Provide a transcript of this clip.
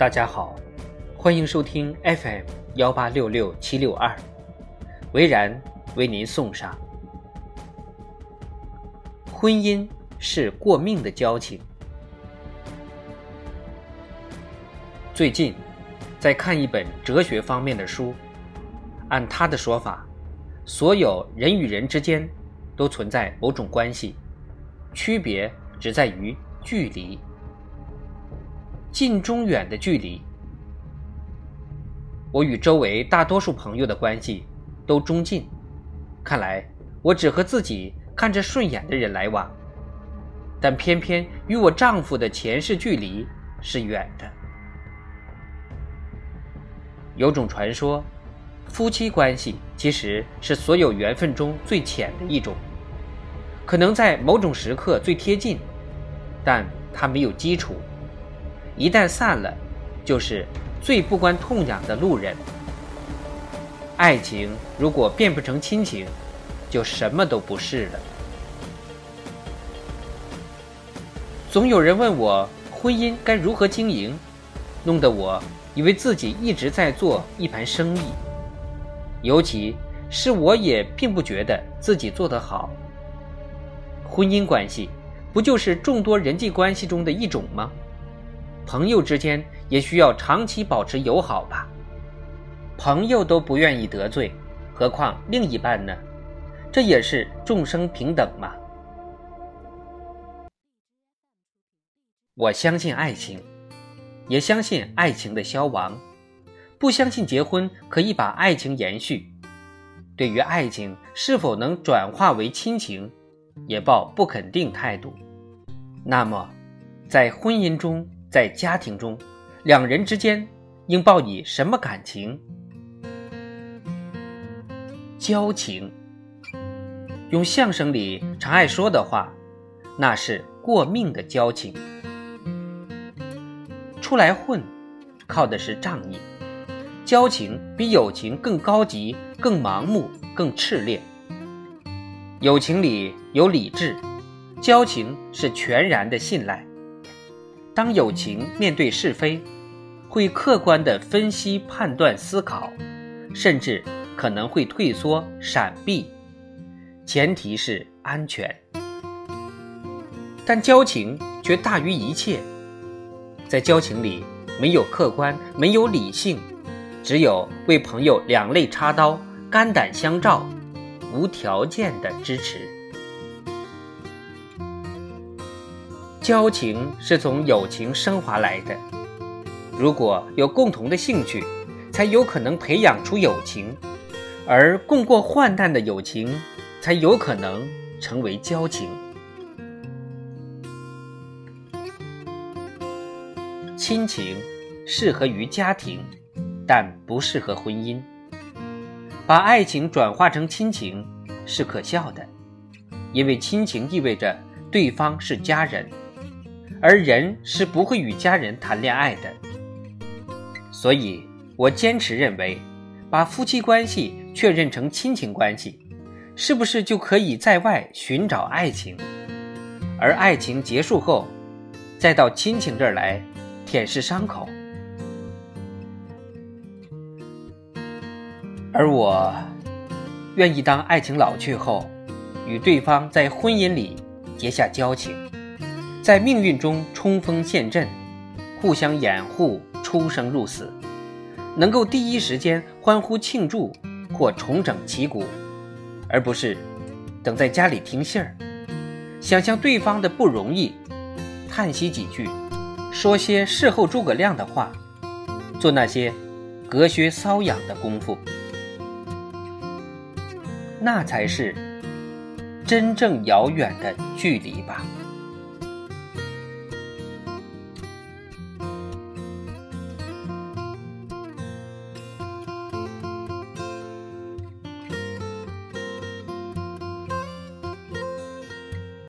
大家好，欢迎收听 FM 幺八六六七六二，维然为您送上：婚姻是过命的交情。最近在看一本哲学方面的书，按他的说法，所有人与人之间都存在某种关系，区别只在于距离。近中远的距离，我与周围大多数朋友的关系都中近。看来我只和自己看着顺眼的人来往，但偏偏与我丈夫的前世距离是远的。有种传说，夫妻关系其实是所有缘分中最浅的一种，可能在某种时刻最贴近，但它没有基础。一旦散了，就是最不关痛痒的路人。爱情如果变不成亲情，就什么都不是了。总有人问我婚姻该如何经营，弄得我以为自己一直在做一盘生意。尤其是我也并不觉得自己做得好。婚姻关系不就是众多人际关系中的一种吗？朋友之间也需要长期保持友好吧？朋友都不愿意得罪，何况另一半呢？这也是众生平等嘛。我相信爱情，也相信爱情的消亡，不相信结婚可以把爱情延续。对于爱情是否能转化为亲情，也抱不肯定态度。那么，在婚姻中。在家庭中，两人之间应抱以什么感情？交情。用相声里常爱说的话，那是过命的交情。出来混，靠的是仗义。交情比友情更高级、更盲目、更炽烈。友情里有理智，交情是全然的信赖。当友情面对是非，会客观的分析、判断、思考，甚至可能会退缩、闪避，前提是安全。但交情却大于一切，在交情里没有客观，没有理性，只有为朋友两肋插刀、肝胆相照、无条件的支持。交情是从友情升华来的，如果有共同的兴趣，才有可能培养出友情，而共过患难的友情，才有可能成为交情。亲情适合于家庭，但不适合婚姻。把爱情转化成亲情是可笑的，因为亲情意味着对方是家人。而人是不会与家人谈恋爱的，所以我坚持认为，把夫妻关系确认成亲情关系，是不是就可以在外寻找爱情？而爱情结束后，再到亲情这儿来舔舐伤口？而我愿意当爱情老去后，与对方在婚姻里结下交情。在命运中冲锋陷阵，互相掩护，出生入死，能够第一时间欢呼庆祝或重整旗鼓，而不是等在家里听信儿，想象对方的不容易，叹息几句，说些事后诸葛亮的话，做那些隔靴搔痒的功夫，那才是真正遥远的距离吧。